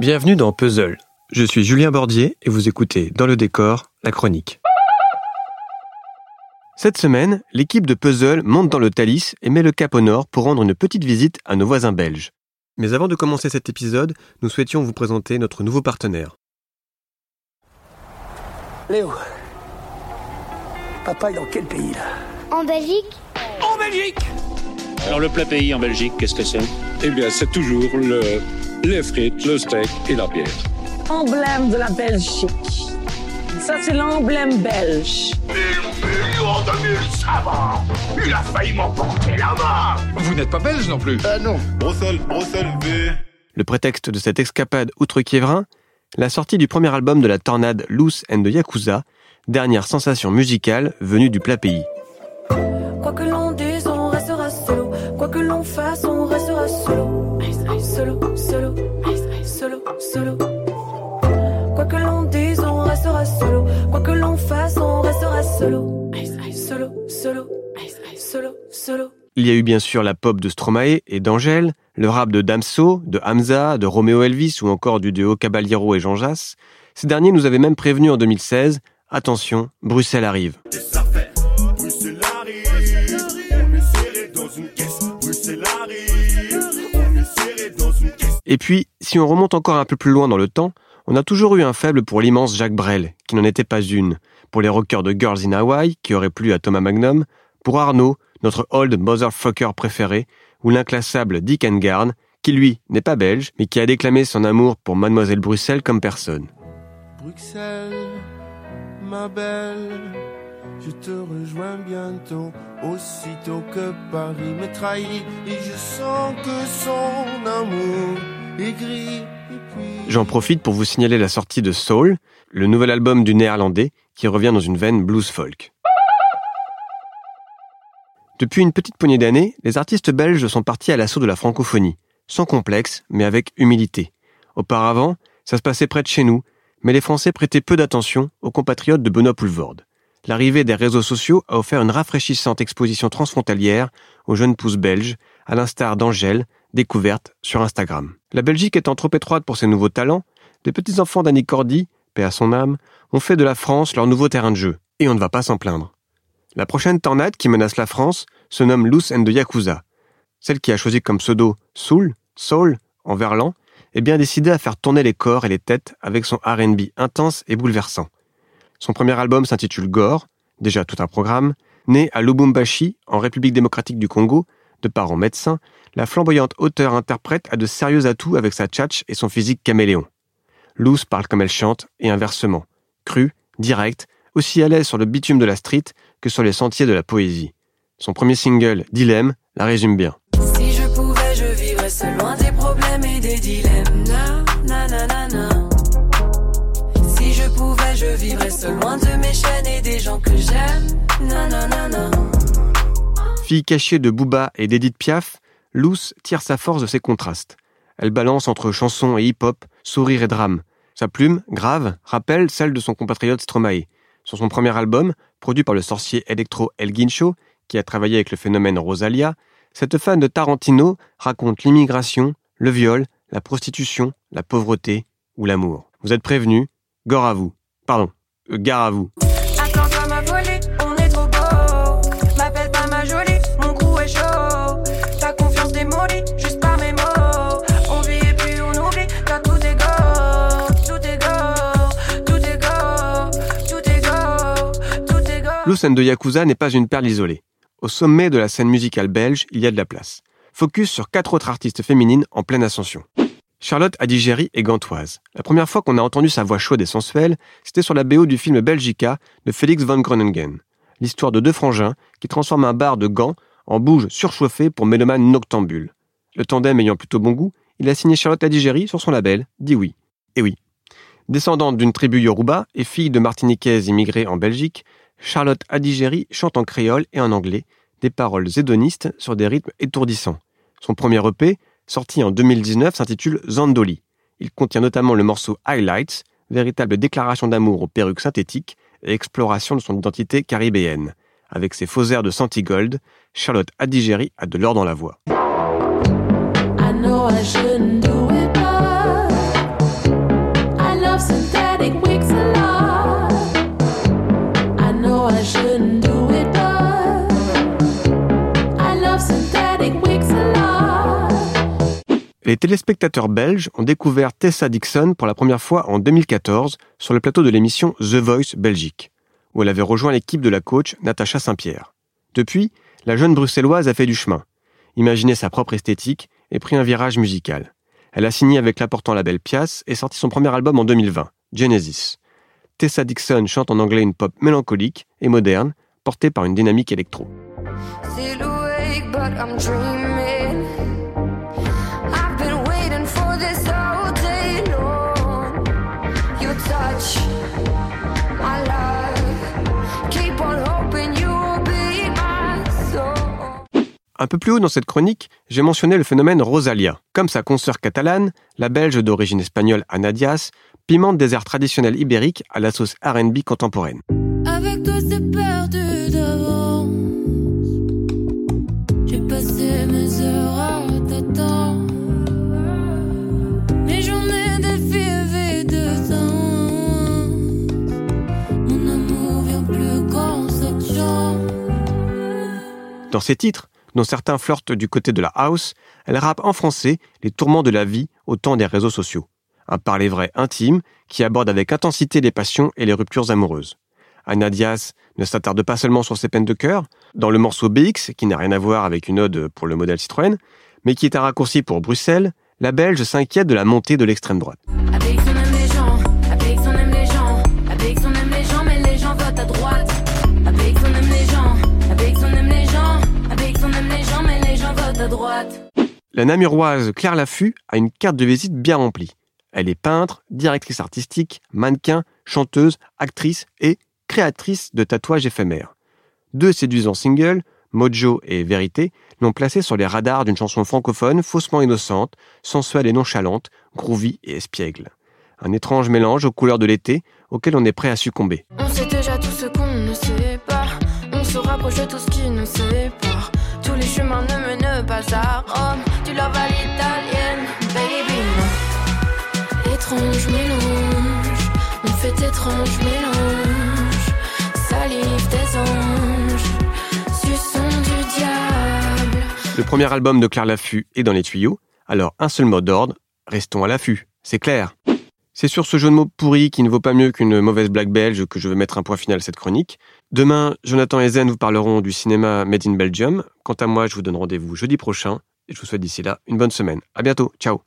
Bienvenue dans Puzzle. Je suis Julien Bordier et vous écoutez Dans le décor, la chronique. Cette semaine, l'équipe de Puzzle monte dans le Thalys et met le cap au nord pour rendre une petite visite à nos voisins belges. Mais avant de commencer cet épisode, nous souhaitions vous présenter notre nouveau partenaire. Léo, papa est dans quel pays là? En Belgique? En Belgique Alors le plat pays en Belgique, qu'est-ce que c'est? Eh bien, c'est toujours le, les frites, le steak et la bière. Emblème de la Belgique. Ça, c'est l'emblème belge. Il a failli m'emporter la main Vous n'êtes pas belge non plus Ah non Bruxelles, Bruxelles V. Le prétexte de cette escapade outre-Kiévrin, la sortie du premier album de la tornade Loose and the Yakuza, dernière sensation musicale venue du plat pays. Quoi que solo. Solo, solo, solo, solo. Il y a eu bien sûr la pop de Stromae et d'Angèle, le rap de Damso, de Hamza, de Romeo Elvis ou encore du duo Caballero et Jean Jass. Ces derniers nous avaient même prévenu en 2016 Attention, Bruxelles arrive. Et puis, si on remonte encore un peu plus loin dans le temps, on a toujours eu un faible pour l'immense Jacques Brel, qui n'en était pas une, pour les rockers de Girls in Hawaii, qui auraient plu à Thomas Magnum, pour Arnaud, notre old motherfucker préféré, ou l'inclassable Dick Engarn, qui lui n'est pas belge, mais qui a déclamé son amour pour Mademoiselle Bruxelles comme personne. Bruxelles, ma belle, je te rejoins bientôt, aussitôt que Paris me trahit, et je sens que son amour est gris. J'en profite pour vous signaler la sortie de Soul, le nouvel album du néerlandais, qui revient dans une veine blues folk. Depuis une petite poignée d'années, les artistes belges sont partis à l'assaut de la francophonie, sans complexe, mais avec humilité. Auparavant, ça se passait près de chez nous, mais les Français prêtaient peu d'attention aux compatriotes de Benoît Poulvorde. L'arrivée des réseaux sociaux a offert une rafraîchissante exposition transfrontalière aux jeunes pousses belges, à l'instar d'Angèle, découverte sur Instagram. La Belgique étant trop étroite pour ses nouveaux talents, les petits-enfants d'Annie Cordy, paix à son âme, ont fait de la France leur nouveau terrain de jeu. Et on ne va pas s'en plaindre. La prochaine tornade qui menace la France se nomme Loose and the Yakuza. Celle qui a choisi comme pseudo Soul, Soul, en verlan, est bien décidée à faire tourner les corps et les têtes avec son R&B intense et bouleversant. Son premier album s'intitule Gore, déjà tout un programme, né à Lubumbashi, en République démocratique du Congo, de parents médecins, la flamboyante auteure-interprète a de sérieux atouts avec sa tchatch et son physique caméléon. Loose parle comme elle chante, et inversement. Crue, directe, aussi à l'aise sur le bitume de la street que sur les sentiers de la poésie. Son premier single, Dilemme, la résume bien. Si je pouvais, je vivrais seul loin des problèmes et des dilemmes. Na, na, na, na, na. Si je pouvais, je vivrais seul loin de mes chaînes et des gens que j'aime. Fille cachée de Booba et d'Edith Piaf, Loose tire sa force de ses contrastes. Elle balance entre chanson et hip-hop, sourire et drame. Sa plume, grave, rappelle celle de son compatriote Stromae. Sur son premier album, produit par le sorcier électro El Guincho, qui a travaillé avec le phénomène Rosalia, cette fan de Tarantino raconte l'immigration, le viol, la prostitution, la pauvreté ou l'amour. Vous êtes prévenus, gore à vous. Pardon, euh, gare à vous. And the Yakuza n'est pas une perle isolée. Au sommet de la scène musicale belge, il y a de la place. Focus sur quatre autres artistes féminines en pleine ascension. Charlotte Adigéry est gantoise. La première fois qu'on a entendu sa voix chaude et sensuelle, c'était sur la BO du film Belgica de Félix von Groningen. L'histoire de deux frangins qui transforment un bar de Gand en bouge surchauffé pour mélomanes noctambules. Le tandem ayant plutôt bon goût, il a signé Charlotte Adigéry sur son label, dit oui. Et oui. Descendante d'une tribu Yoruba et fille de Martiniquaises immigrées en Belgique, Charlotte Adigéry chante en créole et en anglais, des paroles hédonistes sur des rythmes étourdissants. Son premier EP, sorti en 2019, s'intitule Zandoli. Il contient notamment le morceau Highlights, véritable déclaration d'amour aux perruques synthétiques et exploration de son identité caribéenne. Avec ses faux airs de Santigold, Charlotte Adigéry a de l'or dans la voix. Les téléspectateurs belges ont découvert Tessa Dixon pour la première fois en 2014 sur le plateau de l'émission The Voice Belgique, où elle avait rejoint l'équipe de la coach Natacha Saint-Pierre. Depuis, la jeune bruxelloise a fait du chemin, imaginé sa propre esthétique et pris un virage musical. Elle a signé avec l'important label Pias et sorti son premier album en 2020, Genesis. Tessa Dixon chante en anglais une pop mélancolique et moderne, portée par une dynamique électro. Un peu plus haut dans cette chronique, j'ai mentionné le phénomène Rosalia. Comme sa consoeur catalane, la belge d'origine espagnole Ana Diaz pimente des airs traditionnels ibériques à la sauce R&B contemporaine. Avec toi c'est perdu d'avance. J'ai passé mes heures à t'attendre. Mes journées défilent de sens. Mon amour vient plus quand ça change. Dans ces titres, dont certains flirtent du côté de la house, elle rappe en français les tourments de la vie au temps des réseaux sociaux. Un parler vrai intime qui aborde avec intensité les passions et les ruptures amoureuses. Anna Diaz ne s'attarde pas seulement sur ses peines de cœur, dans le morceau BX, qui n'a rien à voir avec une ode pour le modèle Citroën, mais qui est un raccourci pour Bruxelles, la Belge s'inquiète de la montée de l'extrême droite. La namuroise Claire Laffut a une carte de visite bien remplie. Elle est peintre, directrice artistique, mannequin, chanteuse, actrice et créatrice de tatouages éphémères. Deux séduisants singles, Mojo et Vérité, l'ont placée sur les radars d'une chanson francophone faussement innocente, sensuelle et nonchalante, groovy et espiègle. Un étrange mélange aux couleurs de l'été auquel on est prêt à succomber. On sait déjà tout ce qu'on ne sait pas. On se rapproche de tout ce qui sépare. Tous les chemins ne mènent pas à Rome. Tu love à l'italienne, baby. Étrange mélange, on fait étrange mélange. Salive des anges, suçons du diable. Le premier album de Claire Laffut est dans les tuyaux, alors un seul mot d'ordre, restons à l'affût, c'est clair. C'est sur ce jeu de mots pourri qui ne vaut pas mieux qu'une mauvaise blague belge que je veux mettre un point final à cette chronique. Demain, Jonathan et Zen vous parleront du cinéma Made in Belgium. Quant à moi, je vous donne rendez-vous jeudi prochain et je vous souhaite d'ici là une bonne semaine. À bientôt. Ciao.